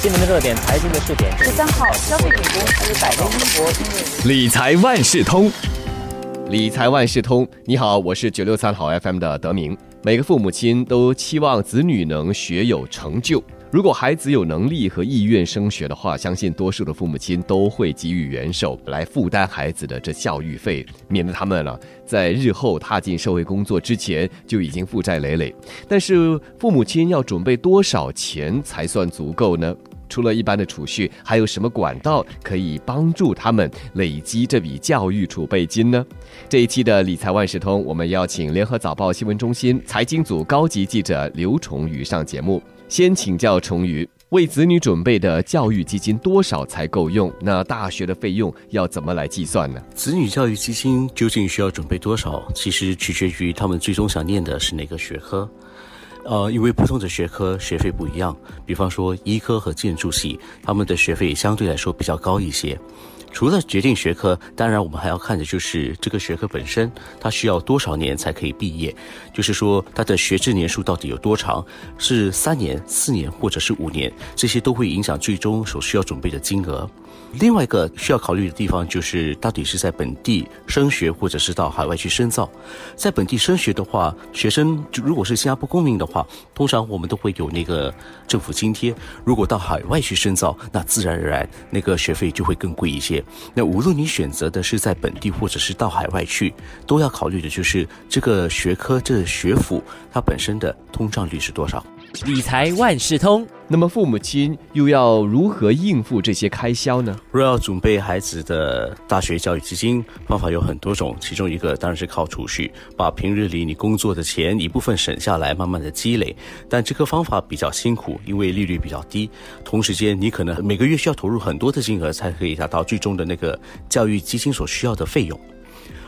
新闻的热点，财经的热点。十三号，消费品公司百威英博因为理财万事通，理财万事通。你好，我是九六三好 FM 的德明。每个父母亲都期望子女能学有成就。如果孩子有能力和意愿升学的话，相信多数的父母亲都会给予援手来负担孩子的这教育费，免得他们呢在日后踏进社会工作之前就已经负债累累。但是父母亲要准备多少钱才算足够呢？除了一般的储蓄，还有什么管道可以帮助他们累积这笔教育储备金呢？这一期的理财万事通，我们邀请联合早报新闻中心财经组高级记者刘崇宇上节目。先请教崇宇，为子女准备的教育基金多少才够用？那大学的费用要怎么来计算呢？子女教育基金究竟需要准备多少？其实取决于他们最终想念的是哪个学科。呃，因为不同的学科学费不一样，比方说医科和建筑系，他们的学费相对来说比较高一些。除了决定学科，当然我们还要看的就是这个学科本身，它需要多少年才可以毕业，就是说它的学制年数到底有多长，是三年、四年或者是五年，这些都会影响最终所需要准备的金额。另外一个需要考虑的地方就是，到底是在本地升学，或者是到海外去深造。在本地升学的话，学生如果是新加坡公民的话，通常我们都会有那个政府津贴；如果到海外去深造，那自然而然那个学费就会更贵一些。那无论你选择的是在本地，或者是到海外去，都要考虑的就是这个学科、这学府它本身的通胀率是多少。理财万事通。那么父母亲又要如何应付这些开销呢？若要准备孩子的大学教育基金，方法有很多种，其中一个当然是靠储蓄，把平日里你工作的钱一部分省下来，慢慢的积累。但这个方法比较辛苦，因为利率比较低，同时间你可能每个月需要投入很多的金额，才可以达到最终的那个教育基金所需要的费用。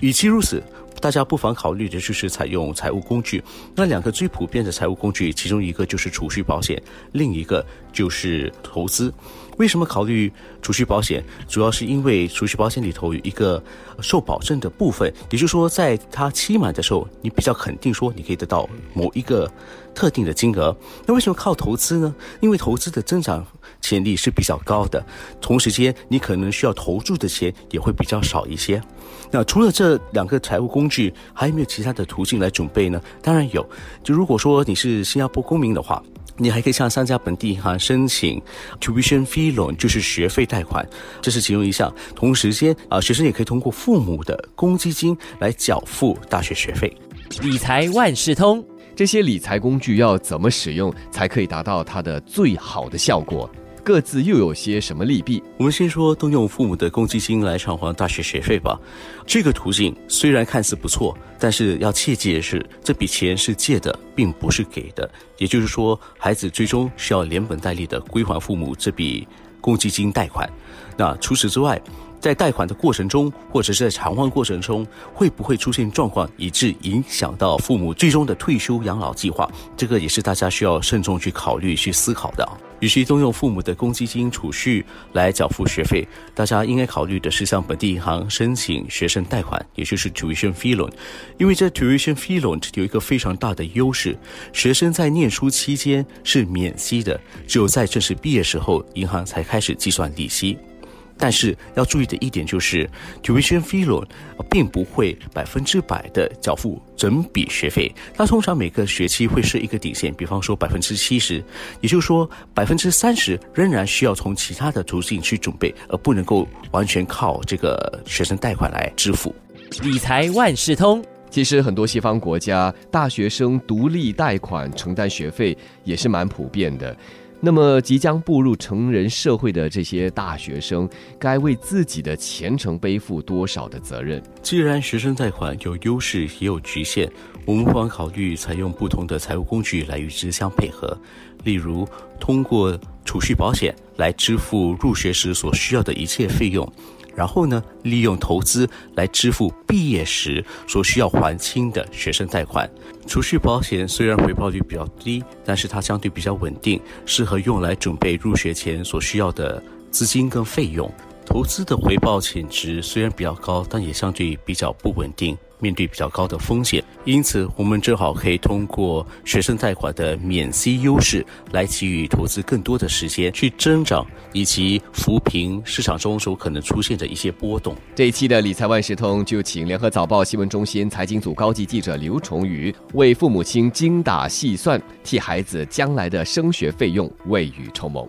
与其如此。大家不妨考虑的就是采用财务工具。那两个最普遍的财务工具，其中一个就是储蓄保险，另一个就是投资。为什么考虑储蓄保险？主要是因为储蓄保险里头有一个受保证的部分，也就是说，在它期满的时候，你比较肯定说你可以得到某一个特定的金额。那为什么靠投资呢？因为投资的增长潜力是比较高的，同时间你可能需要投注的钱也会比较少一些。那除了这两个财务工具，还有没有其他的途径来准备呢？当然有。就如果说你是新加坡公民的话，你还可以向三家本地银行申请 tuition fee loan，就是学费贷款，这是其中一项。同时间啊，学生也可以通过父母的公积金来缴付大学学费。理财万事通，这些理财工具要怎么使用才可以达到它的最好的效果？各自又有些什么利弊？我们先说动用父母的公积金来偿还大学学费吧。这个途径虽然看似不错，但是要切记的是，这笔钱是借的，并不是给的。也就是说，孩子最终需要连本带利的归还父母这笔公积金贷款。那除此之外，在贷款的过程中，或者是在偿还过程中，会不会出现状况，以致影响到父母最终的退休养老计划？这个也是大家需要慎重去考虑、去思考的。与其动用父母的公积金储蓄来缴付学费，大家应该考虑的是向本地银行申请学生贷款，也就是 tuition fee loan。因为这 tuition fee loan 有一个非常大的优势，学生在念书期间是免息的，只有在正式毕业时候，银行才开始计算利息。但是要注意的一点就是，tuition fee loan 并不会百分之百的缴付整笔学费，它通常每个学期会设一个底线，比方说百分之七十，也就是说百分之三十仍然需要从其他的途径去准备，而不能够完全靠这个学生贷款来支付。理财万事通，其实很多西方国家大学生独立贷款承担学费也是蛮普遍的。那么，即将步入成人社会的这些大学生，该为自己的前程背负多少的责任？既然学生贷款有优势也有局限，我们不妨考虑采用不同的财务工具来与之相配合，例如通过储蓄保险来支付入学时所需要的一切费用。然后呢，利用投资来支付毕业时所需要还清的学生贷款。储蓄保险虽然回报率比较低，但是它相对比较稳定，适合用来准备入学前所需要的资金跟费用。投资的回报潜值虽然比较高，但也相对比较不稳定。面对比较高的风险。因此，我们正好可以通过学生贷款的免息优势，来给予投资更多的时间去增长，以及扶贫市场中所可能出现的一些波动。这一期的理财万事通就请联合早报新闻中心财经组高级记者刘崇宇为父母亲精打细算，替孩子将来的升学费用未雨绸缪。